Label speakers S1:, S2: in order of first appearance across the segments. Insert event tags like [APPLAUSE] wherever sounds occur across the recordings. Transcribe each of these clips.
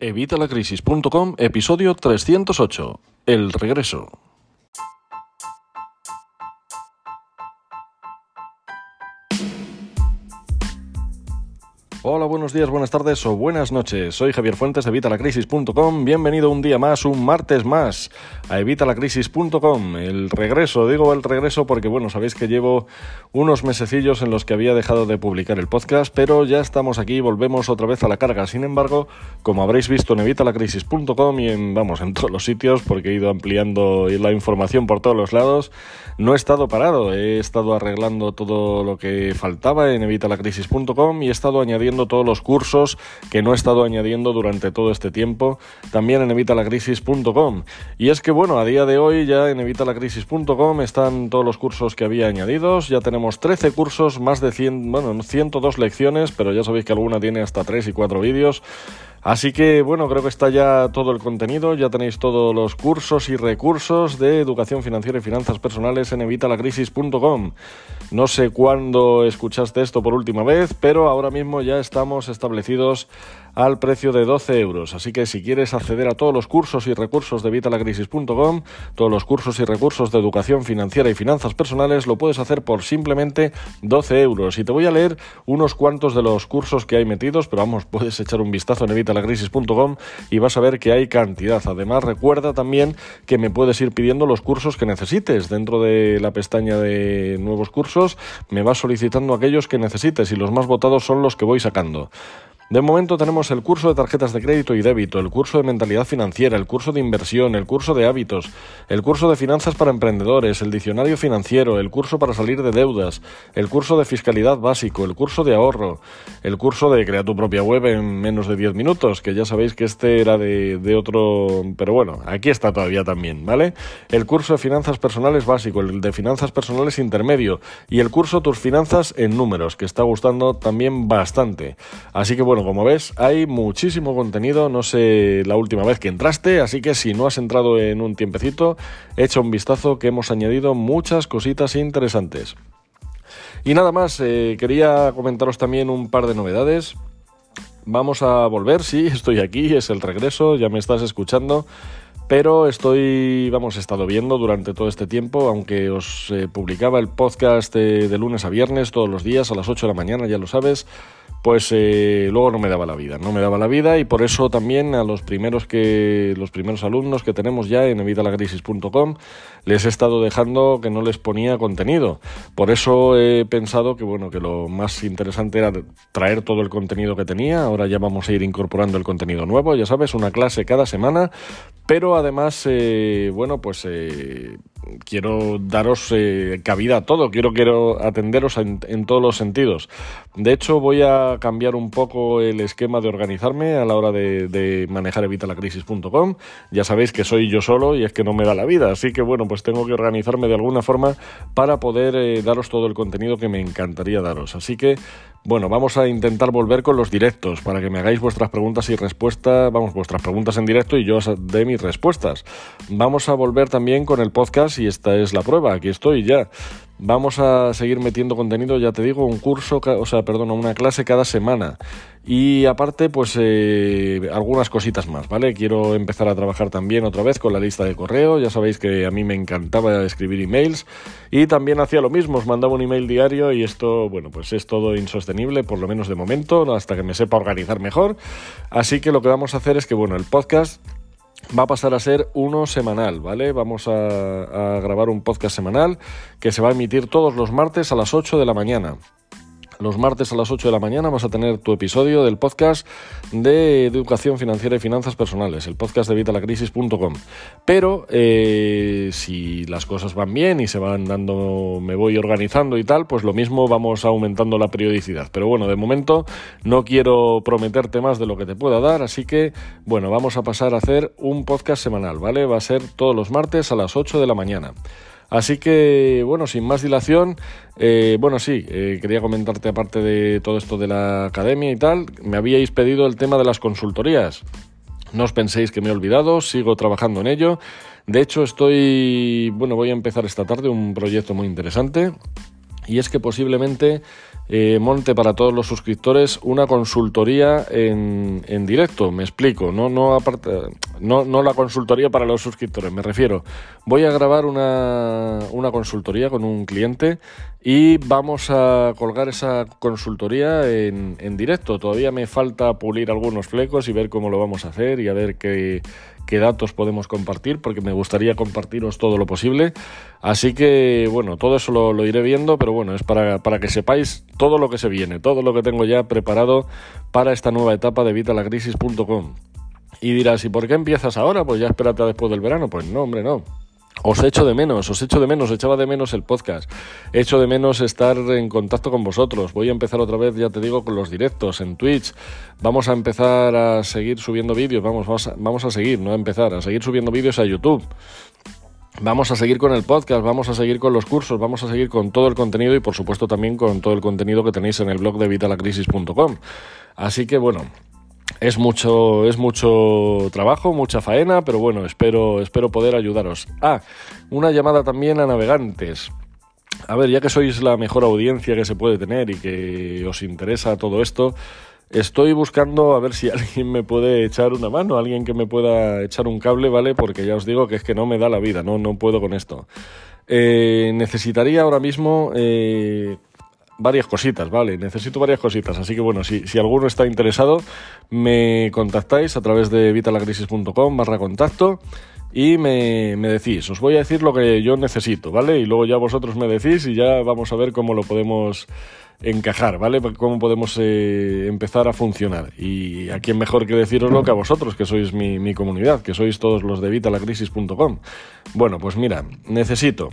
S1: Evitalacrisis.com, episodio 308. El regreso. Hola, buenos días, buenas tardes o buenas noches. Soy Javier Fuentes de Evitalacrisis.com. Bienvenido un día más, un martes más a Evitalacrisis.com. El regreso, digo el regreso porque, bueno, sabéis que llevo unos mesecillos en los que había dejado de publicar el podcast, pero ya estamos aquí, volvemos otra vez a la carga. Sin embargo, como habréis visto en Evitalacrisis.com y en, vamos, en todos los sitios, porque he ido ampliando la información por todos los lados, no he estado parado. He estado arreglando todo lo que faltaba en Evitalacrisis.com y he estado añadiendo todos los cursos que no he estado añadiendo durante todo este tiempo, también en evitalacrisis.com. Y es que bueno, a día de hoy ya en evitalacrisis.com están todos los cursos que había añadidos, ya tenemos 13 cursos, más de 100, bueno, 102 lecciones, pero ya sabéis que alguna tiene hasta 3 y 4 vídeos. Así que bueno, creo que está ya todo el contenido, ya tenéis todos los cursos y recursos de educación financiera y finanzas personales en evitalacrisis.com. No sé cuándo escuchaste esto por última vez, pero ahora mismo ya estamos establecidos al precio de 12 euros. Así que si quieres acceder a todos los cursos y recursos de vitalacrisis.com, todos los cursos y recursos de educación financiera y finanzas personales, lo puedes hacer por simplemente 12 euros. Y te voy a leer unos cuantos de los cursos que hay metidos, pero vamos, [LAUGHS] puedes echar un vistazo en evitalacrisis.com y vas a ver que hay cantidad. Además, recuerda también que me puedes ir pidiendo los cursos que necesites. Dentro de la pestaña de nuevos cursos, me vas solicitando aquellos que necesites y los más votados son los que voy sacando. De momento tenemos el curso de tarjetas de crédito y débito, el curso de mentalidad financiera, el curso de inversión, el curso de hábitos, el curso de finanzas para emprendedores, el diccionario financiero, el curso para salir de deudas, el curso de fiscalidad básico, el curso de ahorro, el curso de crear tu propia web en menos de 10 minutos, que ya sabéis que este era de, otro... pero bueno, aquí está todavía también, ¿vale? El curso de finanzas personales básico, el de finanzas personales intermedio y el curso tus finanzas en números, que está gustando también bastante. Así que bueno, bueno, como ves, hay muchísimo contenido, no sé la última vez que entraste, así que si no has entrado en un tiempecito, echa un vistazo que hemos añadido muchas cositas interesantes. Y nada más, eh, quería comentaros también un par de novedades. Vamos a volver, sí, [LAUGHS] estoy aquí, es el regreso, ya me estás escuchando. Pero estoy, vamos, he estado viendo durante todo este tiempo, aunque os eh, publicaba el podcast de lunes a viernes todos los días a las 8 de la mañana, ya lo sabes pues eh, luego no me daba la vida, no me daba la vida y por eso también a los primeros que los primeros alumnos que tenemos ya en evitalagrisis.com les he estado dejando que no les ponía contenido. Por eso he pensado que bueno, que lo más interesante era traer todo el contenido que tenía. Ahora ya vamos a ir incorporando el contenido nuevo, ya sabes, una clase cada semana, pero además eh, bueno, pues eh, quiero daros eh, cabida a todo, quiero, quiero atenderos en, todos los sentidos. De hecho, voy a cambiar un poco el esquema de organizarme a la hora de, manejar evitalacrisis.com. Ya sabéis que soy yo solo y es que no me da la vida, así que bueno, pues tengo que organizarme de alguna forma para poder eh, daros todo el contenido que me encantaría daros. Así que bueno, vamos a intentar volver con los directos para que me hagáis vuestras preguntas y respuestas, vamos, vuestras preguntas en directo y yo os dé mis respuestas. Vamos a volver también con el podcast y esta es la prueba, aquí estoy ya. Vamos a seguir metiendo contenido, ya te digo, un curso, o sea, perdón, una clase cada semana. Y aparte, pues eh, algunas cositas más, ¿vale? Quiero empezar a trabajar también otra vez con la lista de correo. Ya sabéis que a mí me encantaba escribir emails y también hacía lo mismo, os mandaba un email diario y esto, bueno, pues es todo insostenible, por lo menos de momento, hasta que me sepa organizar mejor. Así que lo que vamos a hacer es que, bueno, el podcast va a pasar a ser uno semanal, ¿vale? Vamos a, grabar un podcast semanal que se va a emitir todos los martes a las 8 de la mañana. Los martes a las 8 de la mañana vas a tener tu episodio del podcast de educación financiera y finanzas personales, el podcast de vitalacrisis.com. Pero eh, si las cosas van bien y se van dando, me voy organizando y tal, pues lo mismo vamos aumentando la periodicidad. Pero bueno, de momento no quiero prometerte más de lo que te pueda dar, así que bueno, vamos a pasar a hacer un podcast semanal, ¿vale? Va a ser todos los martes a las 8 de la mañana. Así que, bueno, sin más dilación, eh, bueno, sí, eh, quería comentarte aparte de todo esto de la academia y tal, me habíais pedido el tema de las consultorías. No os penséis que me he olvidado, sigo trabajando en ello. De hecho, estoy, bueno, voy a empezar esta tarde un proyecto muy interesante y es que posiblemente eh, monte para todos los suscriptores una consultoría en, en directo, me explico, no, no, no, no, la consultoría para los suscriptores, me refiero, voy a grabar una, una consultoría con un cliente y vamos a colgar esa consultoría en, en directo, todavía me falta pulir algunos flecos y ver cómo lo vamos a hacer y a ver qué qué datos podemos compartir, porque me gustaría compartiros todo lo posible. Así que, bueno, todo eso lo, iré viendo, pero bueno, es para, para, que sepáis todo lo que se viene, todo lo que tengo ya preparado para esta nueva etapa de vitalacrisis.com. Y dirás, ¿y por qué empiezas ahora? Pues ya espérate después del verano. Pues no, hombre, no. Os echo de menos, os echo de menos, echaba de menos el podcast. Echo de menos estar en contacto con vosotros. Voy a empezar otra vez, ya te digo, con los directos en Twitch. Vamos a empezar a seguir subiendo vídeos, vamos, vamos a, vamos a seguir, no a empezar, a seguir subiendo vídeos a YouTube. Vamos a seguir con el podcast, vamos a seguir con los cursos, vamos a seguir con todo el contenido y por supuesto también con todo el contenido que tenéis en el blog de vitalacrisis.com. Así que bueno, es mucho, es mucho trabajo, mucha faena, pero bueno, espero, espero poder ayudaros. Ah, una llamada también a navegantes. A ver, ya que sois la mejor audiencia que se puede tener y que os interesa todo esto, estoy buscando a ver si [LAUGHS] alguien me puede echar una mano, alguien que me pueda echar un cable, ¿vale? Porque ya os digo que es que no me da la vida, no, no puedo con esto. Eh, necesitaría ahora mismo eh, varias cositas, ¿vale? Necesito varias cositas, así que bueno, si, si alguno está interesado, me contactáis a través de vitalacrisis.com barra contacto y me, me, decís, os voy a decir lo que yo necesito, ¿vale? Y luego ya vosotros me decís y ya vamos a ver cómo lo podemos encajar, ¿vale? Cómo podemos eh, empezar a funcionar. Y a quién mejor que deciroslo que a vosotros, que sois mi, mi comunidad, que sois todos los de vitalacrisis.com. Bueno, pues mira, necesito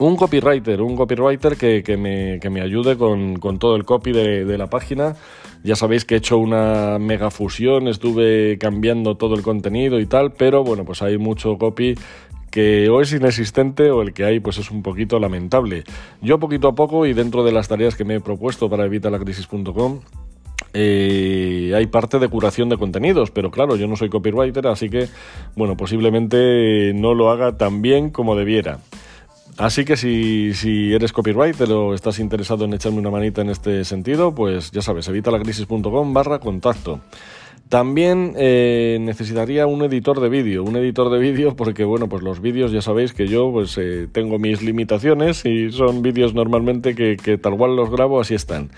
S1: un copywriter, un copywriter que, que, me, que me, ayude con, con, todo el copy de, de, la página. Ya sabéis que he hecho una mega fusión, estuve cambiando todo el contenido y tal, pero bueno, pues hay mucho copy que o es inexistente o el que hay pues es un poquito lamentable. Yo poquito a poco y dentro de las tareas que me he propuesto para evitalacrisis.com eh, hay parte de curación de contenidos, pero claro, yo no soy copywriter, así que, bueno, posiblemente no lo haga tan bien como debiera. Así que si, si, eres copywriter o estás interesado en echarme una manita en este sentido, pues ya sabes, evitalacrisis.com barra contacto. También eh, necesitaría un editor de vídeo, un editor de vídeo porque bueno, pues los vídeos ya sabéis que yo pues eh, tengo mis limitaciones y son vídeos normalmente que, que tal cual los grabo así están.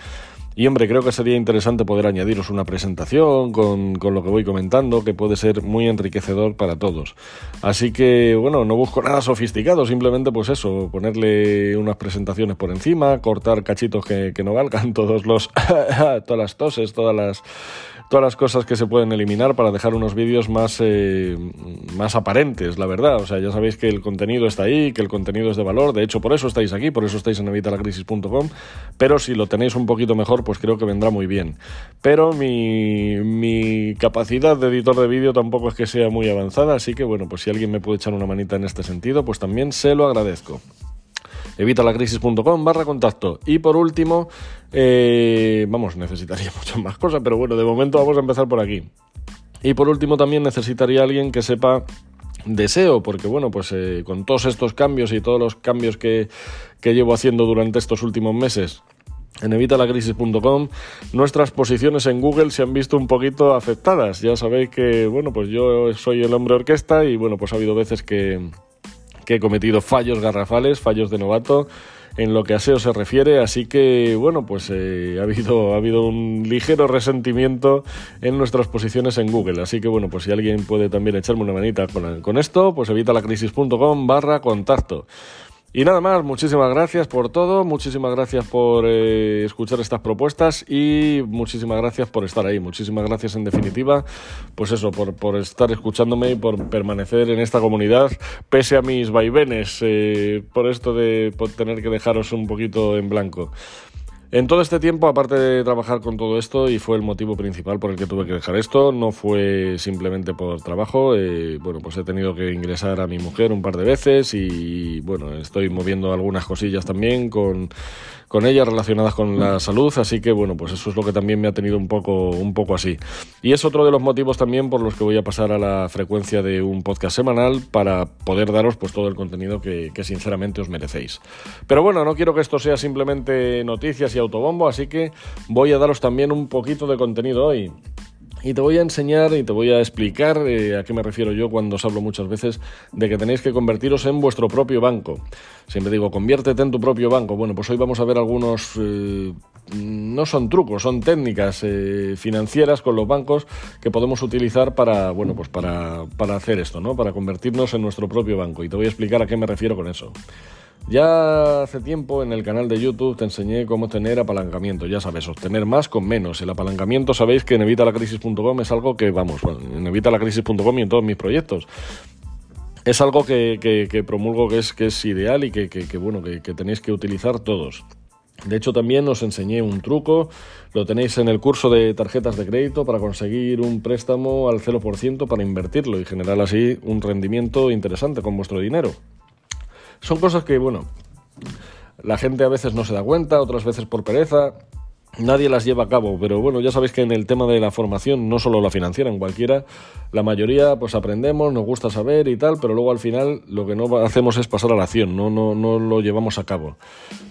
S1: Y hombre, creo que sería interesante poder añadiros una presentación con, con, lo que voy comentando, que puede ser muy enriquecedor para todos. Así que, bueno, no busco nada sofisticado, simplemente pues eso, ponerle unas presentaciones por encima, cortar cachitos que, que no valgan, [LAUGHS] todos los, [LAUGHS] todas las toses, todas las todas las cosas que se pueden eliminar para dejar unos vídeos más, eh, más aparentes, la verdad. O sea, ya sabéis que el contenido está ahí, que el contenido es de valor. De hecho, por eso estáis aquí, por eso estáis en evitalacrisis.com. Pero si lo tenéis un poquito mejor, pues creo que vendrá muy bien. Pero mi, mi capacidad de editor de vídeo tampoco es que sea muy avanzada, así que bueno, pues si alguien me puede echar una manita en este sentido, pues también se lo agradezco evitalacrisis.com barra contacto. Y por último, eh, vamos, necesitaría [LAUGHS] muchas más cosas, pero bueno, de momento vamos a empezar por aquí. Y por último también necesitaría alguien que sepa deseo, porque bueno, pues eh, con todos estos cambios y todos los cambios que, que llevo haciendo durante estos últimos meses, en evitalacrisis.com nuestras posiciones en Google se han visto un poquito afectadas. Ya sabéis que, bueno, pues yo soy el hombre orquesta y bueno, pues ha habido veces que, que he cometido fallos garrafales, fallos de novato en lo que a SEO se refiere, así que bueno, pues eh, ha, habido, ha habido un ligero resentimiento en nuestras posiciones en Google, así que bueno, pues si alguien puede también echarme una manita con, con esto, pues evitalacrisis.com barra contacto. Y nada más, muchísimas gracias por todo, muchísimas gracias por eh, escuchar estas propuestas y muchísimas gracias por estar ahí, muchísimas gracias en definitiva, pues eso, por, por estar escuchándome y por permanecer en esta comunidad, pese a mis vaivenes, eh, por esto de tener que dejaros un poquito en blanco. En todo este tiempo, aparte de trabajar con todo esto, y fue el motivo principal por el que tuve que dejar esto, no fue simplemente por trabajo, eh, bueno, pues he tenido que ingresar a mi mujer un par de veces y bueno, estoy moviendo algunas cosillas también con, con ellas relacionadas con la salud, así que bueno, pues eso es lo que también me ha tenido un poco, un poco así. Y es otro de los motivos también por los que voy a pasar a la frecuencia de un podcast semanal para poder daros pues todo el contenido que, que sinceramente os merecéis. Pero bueno, no quiero que esto sea simplemente noticias y autobombo, así que voy a daros también un poquito de contenido hoy. Y te voy a enseñar y te voy a explicar eh, a qué me refiero yo cuando os hablo muchas veces de que tenéis que convertiros en vuestro propio banco. Siempre digo, conviértete en tu propio banco. Bueno, pues hoy vamos a ver algunos, eh, no son trucos, son técnicas eh, financieras con los bancos que podemos utilizar para, bueno, pues para, para hacer esto, ¿no? Para convertirnos en nuestro propio banco. Y te voy a explicar a qué me refiero con eso. Ya hace tiempo en el canal de YouTube te enseñé cómo tener apalancamiento, ya sabes, obtener más con menos. El apalancamiento sabéis que en evitalacrisis.com es algo que, vamos, en evitalacrisis.com y en todos mis proyectos. Es algo que, promulgo que es, que es ideal y que, bueno, que, tenéis que utilizar todos. De hecho, también os enseñé un truco, lo tenéis en el curso de tarjetas de crédito para conseguir un préstamo al 0% para invertirlo y generar así un rendimiento interesante con vuestro dinero. Son cosas que, bueno, la gente a veces no se da cuenta, otras veces por pereza, nadie las lleva a cabo, pero bueno, ya sabéis que en el tema de la formación, no solo la financiera, en cualquiera, la mayoría pues aprendemos, nos gusta saber y tal, pero luego al final lo que no hacemos es pasar a la acción, no, no, no lo llevamos a cabo.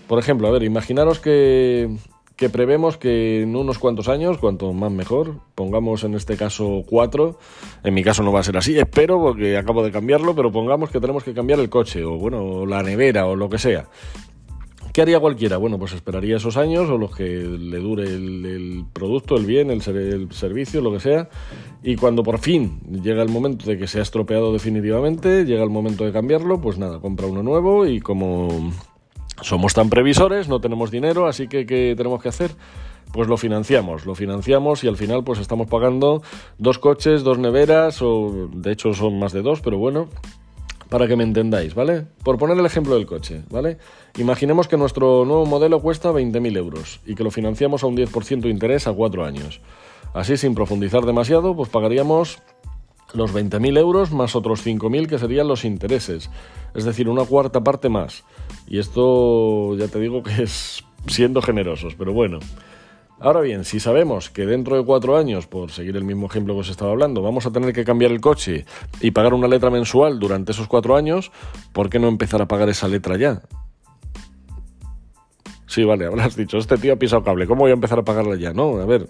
S1: Por ejemplo, a ver, imaginaros que que prevemos que en unos cuantos años, cuanto más mejor, pongamos en este caso cuatro, en mi caso no va a ser así, espero porque acabo de cambiarlo, pero pongamos que tenemos que cambiar el coche o bueno, la nevera o lo que sea. ¿Qué haría cualquiera? Bueno, pues esperaría esos años o los que le dure el, producto, el bien, el, el, servicio, lo que sea. Y cuando por fin llega el momento de que se ha estropeado definitivamente, llega el momento de cambiarlo, pues nada, compra uno nuevo y como somos tan previsores, no tenemos dinero, así que ¿qué tenemos que hacer? Pues lo financiamos, lo financiamos y al final pues estamos pagando dos coches, dos neveras, o de hecho son más de dos, pero bueno, para que me entendáis, ¿vale? Por poner el ejemplo del coche, ¿vale? Imaginemos que nuestro nuevo modelo cuesta 20.000 euros y que lo financiamos a un 10% de interés a cuatro años. Así, sin profundizar demasiado, pues pagaríamos los 20.000 euros más otros 5.000 que serían los intereses, es decir, una cuarta parte más. Y esto ya te digo que es siendo generosos, pero bueno. Ahora bien, si sabemos que dentro de cuatro años, por seguir el mismo ejemplo que os estaba hablando, vamos a tener que cambiar el coche y pagar una letra mensual durante esos cuatro años, ¿por qué no empezar a pagar esa letra ya? Sí, vale, [LAUGHS] habrás dicho, este tío ha pisado cable, ¿cómo voy a empezar a pagarla ya? No, a ver,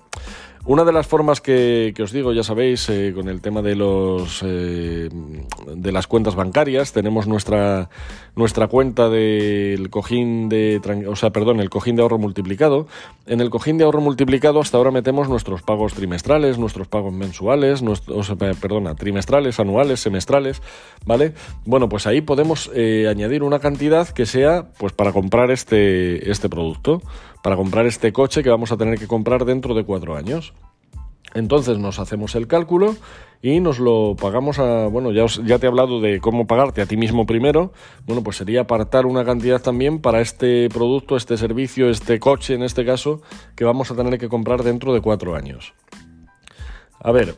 S1: una de las formas que, os digo, ya sabéis, eh, con el tema de los eh, de las cuentas bancarias, tenemos nuestra nuestra cuenta del cojín de, o sea, perdón, el cojín de ahorro multiplicado. En el cojín de ahorro multiplicado hasta ahora metemos nuestros pagos trimestrales, nuestros pagos mensuales, sea, perdona, trimestrales, anuales, semestrales, ¿vale? Bueno, pues ahí podemos eh, añadir una cantidad que sea, pues, para comprar este este producto para comprar este coche que vamos a tener que comprar dentro de cuatro años. Entonces nos hacemos el cálculo y nos lo pagamos a, bueno, ya, ya te he hablado de cómo pagarte a ti mismo primero, bueno, pues sería apartar una cantidad también para este producto, este servicio, este coche en este caso, que vamos a tener que comprar dentro de cuatro años. A ver,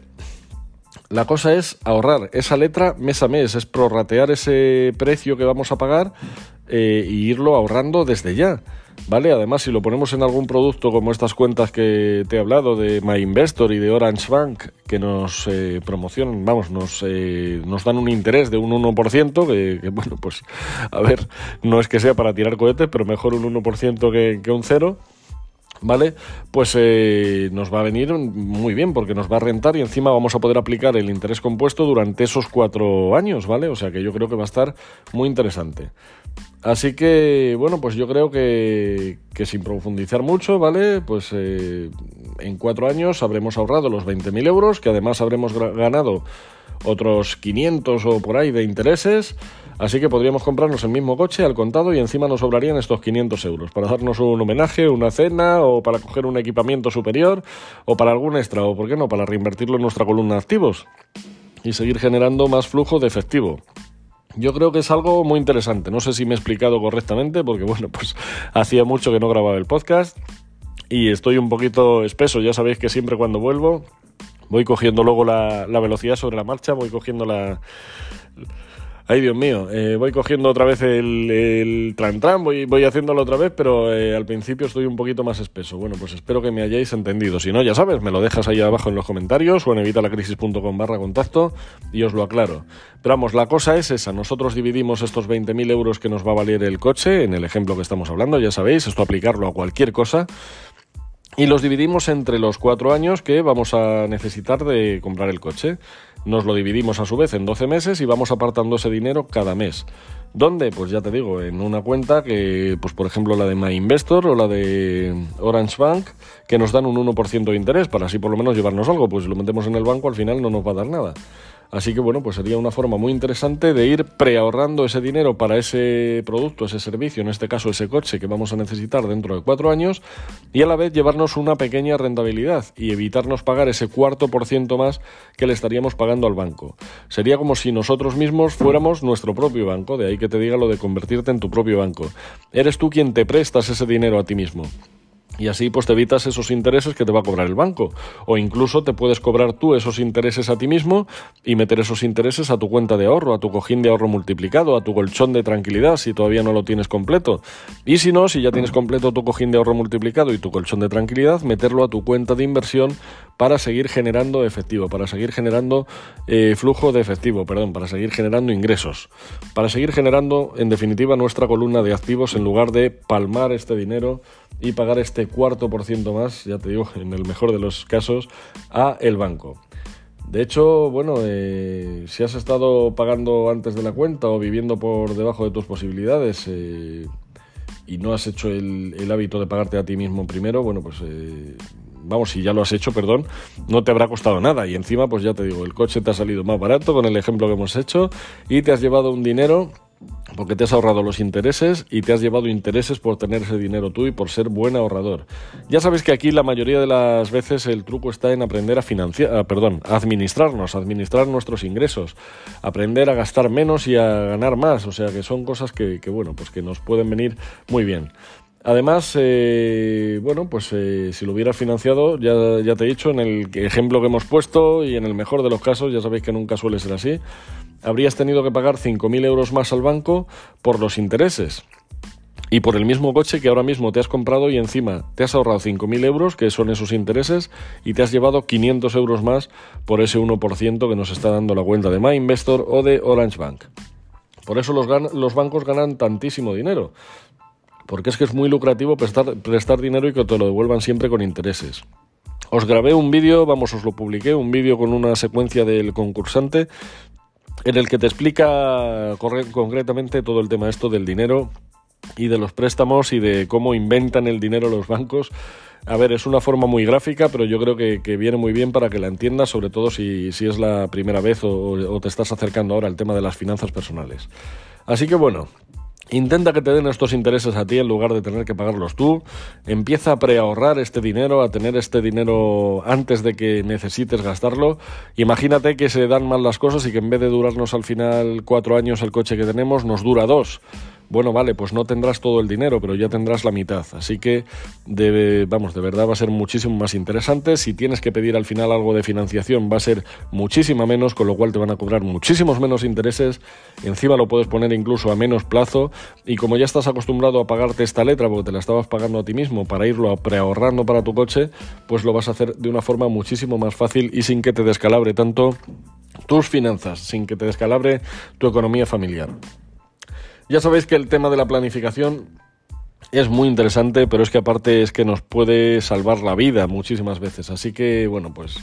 S1: la cosa es ahorrar esa letra mes a mes, es prorratear ese precio que vamos a pagar e irlo ahorrando desde ya. ¿vale? Además, si lo ponemos en algún producto como estas cuentas que te he hablado de My Investor y de Orange Bank, que nos eh, promocionan, vamos, nos, eh, nos dan un interés de un 1%, que, que, bueno, pues a ver, no es que sea para tirar cohetes, pero mejor un 1% que, que un 0%. ¿Vale? Pues eh, nos va a venir muy bien porque nos va a rentar y encima vamos a poder aplicar el interés compuesto durante esos cuatro años, ¿vale? O sea que yo creo que va a estar muy interesante. Así que, bueno, pues yo creo que, sin profundizar mucho, ¿vale? Pues eh, en cuatro años habremos ahorrado los 20.000 euros, que además habremos ganado otros 500 o por ahí de intereses. Así que podríamos comprarnos el mismo coche al contado y encima nos sobrarían estos 500 euros para darnos un homenaje, una cena o para coger un equipamiento superior o para algún extra o, ¿por qué no?, para reinvertirlo en nuestra columna de activos y seguir generando más flujo de efectivo. Yo creo que es algo muy interesante. No sé si me he explicado correctamente porque, bueno, pues [LAUGHS] hacía mucho que no grababa el podcast y estoy un poquito espeso. Ya sabéis que siempre cuando vuelvo voy cogiendo luego la, la velocidad sobre la marcha, voy cogiendo la Ay, Dios mío, eh, voy cogiendo otra vez el, el tran voy, voy haciéndolo otra vez, pero eh, al principio estoy un poquito más espeso. Bueno, pues espero que me hayáis entendido. Si no, ya sabes, me lo dejas ahí abajo en los comentarios o en evitalacrisis.com barra contacto y os lo aclaro. Pero vamos, la cosa es esa. Nosotros dividimos estos 20.000 euros que nos va a valer el coche, en el ejemplo que estamos hablando, ya sabéis, esto aplicarlo a cualquier cosa. Y los dividimos entre los cuatro años que vamos a necesitar de comprar el coche. Nos lo dividimos a su vez en 12 meses y vamos apartando ese dinero cada mes. ¿Dónde? Pues ya te digo, en una cuenta que, pues por ejemplo la de MyInvestor o la de Orange Bank, que nos dan un 1% de interés para así por lo menos llevarnos algo, pues si lo metemos en el banco al final no nos va a dar nada. Así que bueno, pues sería una forma muy interesante de ir preahorrando ese dinero para ese producto, ese servicio, en este caso ese coche que vamos a necesitar dentro de cuatro años, y a la vez llevarnos una pequeña rentabilidad y evitarnos pagar ese cuarto por ciento más que le estaríamos pagando al banco. Sería como si nosotros mismos fuéramos nuestro propio banco, de ahí que te diga lo de convertirte en tu propio banco. Eres tú quien te prestas ese dinero a ti mismo. Y así pues te evitas esos intereses que te va a cobrar el banco. O incluso te puedes cobrar tú esos intereses a ti mismo y meter esos intereses a tu cuenta de ahorro, a tu cojín de ahorro multiplicado, a tu colchón de tranquilidad si todavía no lo tienes completo. Y si no, si ya tienes completo tu cojín de ahorro multiplicado y tu colchón de tranquilidad, meterlo a tu cuenta de inversión para seguir generando efectivo, para seguir generando eh, flujo de efectivo, perdón, para seguir generando ingresos, para seguir generando en definitiva nuestra columna de activos en lugar de palmar este dinero y pagar este cuarto por ciento más, ya te digo, en el mejor de los casos, a el banco. De hecho, bueno, eh, si has estado pagando antes de la cuenta o viviendo por debajo de tus posibilidades eh, y no has hecho el, hábito de pagarte a ti mismo primero, bueno, pues eh, vamos, si ya lo has hecho, perdón, no te habrá costado nada. Y encima, pues ya te digo, el coche te ha salido más barato con el ejemplo que hemos hecho y te has llevado un dinero porque te has ahorrado los intereses y te has llevado intereses por tener ese dinero tú y por ser buen ahorrador. Ya sabes que aquí la mayoría de las veces el truco está en aprender a financiar, perdón, a administrarnos, a administrar nuestros ingresos, aprender a gastar menos y a ganar más, o sea que son cosas que, bueno, pues que nos pueden venir muy bien. Además, eh, bueno, pues eh, si lo hubieras financiado, ya, te he dicho, en el ejemplo que hemos puesto y en el mejor de los casos, ya sabéis que nunca suele ser así, habrías tenido que pagar 5.000 euros más al banco por los intereses. Y por el mismo coche que ahora mismo te has comprado y encima te has ahorrado 5.000 euros, que son esos intereses, y te has llevado 500 euros más por ese 1% que nos está dando la cuenta de MyInvestor o de Orange Bank. Por eso los bancos ganan tantísimo dinero, porque es que es muy lucrativo prestar, prestar dinero y que te lo devuelvan siempre con intereses. Os grabé un vídeo, vamos, os lo publiqué, un vídeo con una secuencia del concursante en el que te explica concretamente todo el tema esto del dinero y de los préstamos y de cómo inventan el dinero los bancos. A ver, es una forma muy gráfica, pero yo creo que, viene muy bien para que la entiendas, sobre todo si, es la primera vez o, o, te estás acercando ahora al tema de las finanzas personales. Así que bueno, Intenta que te den estos intereses a ti en lugar de tener que pagarlos tú. Empieza a preahorrar este dinero, a tener este dinero antes de que necesites gastarlo. Imagínate que se dan mal las cosas y que en vez de durarnos al final cuatro años el coche que tenemos, nos dura dos bueno, vale, pues no tendrás todo el dinero, pero ya tendrás la mitad. Así que, vamos, de verdad va a ser muchísimo más interesante. Si tienes que pedir al final algo de financiación, va a ser muchísima menos, con lo cual te van a cobrar muchísimos menos intereses. Encima lo puedes poner incluso a menos plazo. Y como ya estás acostumbrado a pagarte esta letra porque te la estabas pagando a ti mismo para irlo preahorrando para tu coche, pues lo vas a hacer de una forma muchísimo más fácil y sin que te descalabre tanto tus finanzas, sin que te descalabre tu economía familiar. Ya sabéis que el tema de la planificación es muy interesante, pero es que aparte es que nos puede salvar la vida muchísimas veces. Así que, bueno, pues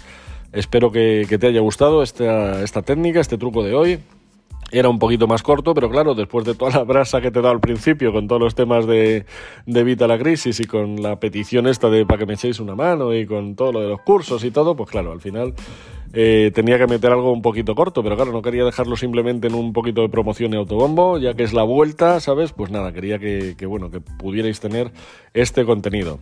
S1: espero que, te haya gustado esta, esta técnica, este truco de hoy. Era un poquito más corto, pero claro, después de toda la brasa que te dado al principio con todos los temas de, de Evita la Crisis y con la petición esta de para que me echéis una mano y con todo lo de los cursos y todo, pues claro, al final eh, tenía que meter algo un poquito corto, pero claro, no quería dejarlo simplemente en un poquito de promoción y autobombo, ya que es la vuelta, ¿sabes? Pues nada, quería que, que bueno, que pudierais tener este contenido.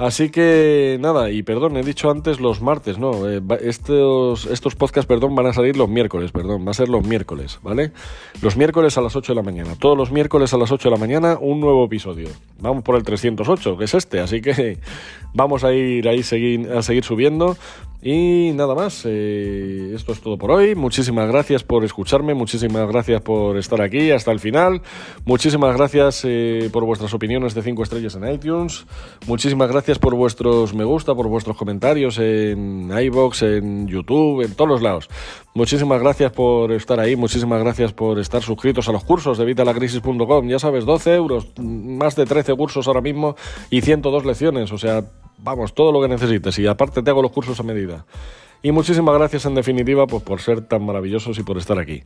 S1: Así que nada, y perdón, he dicho antes los martes, no, eh, estos, estos podcasts, perdón, van a salir los miércoles, perdón, va a ser los miércoles, ¿vale? Los miércoles a las 8 de la mañana, todos los miércoles a las 8 de la mañana, un nuevo episodio. Vamos por el 308, que es este, así que [LAUGHS] vamos a ir ahí seguir, a seguir subiendo. Y nada más, eh, esto es todo por hoy. Muchísimas gracias por escucharme, muchísimas gracias por estar aquí hasta el final. Muchísimas gracias eh, por vuestras opiniones de 5 estrellas en iTunes. Muchísimas gracias por vuestros me gusta, por vuestros comentarios en iBox, en YouTube, en todos los lados. Muchísimas gracias por estar ahí, muchísimas gracias por estar suscritos a los cursos de vitalacrisis.com. Ya sabes, 12 euros, más de 13 cursos ahora mismo y 102 lecciones. O sea, vamos, todo lo que necesites y aparte te hago los cursos a medida. Y muchísimas gracias en definitiva pues, por ser tan maravillosos y por estar aquí.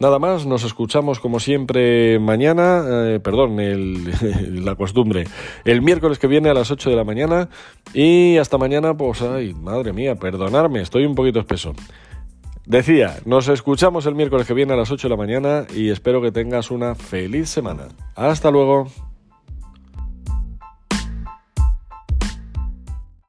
S1: Nada más, nos escuchamos como siempre mañana, eh, perdón, [LAUGHS] la costumbre, el miércoles que viene a las 8 de la mañana y hasta mañana, pues, ay, madre mía, perdonarme, estoy un poquito espeso. Decía, nos escuchamos el miércoles que viene a las 8 de la mañana y espero que tengas una feliz semana. Hasta luego.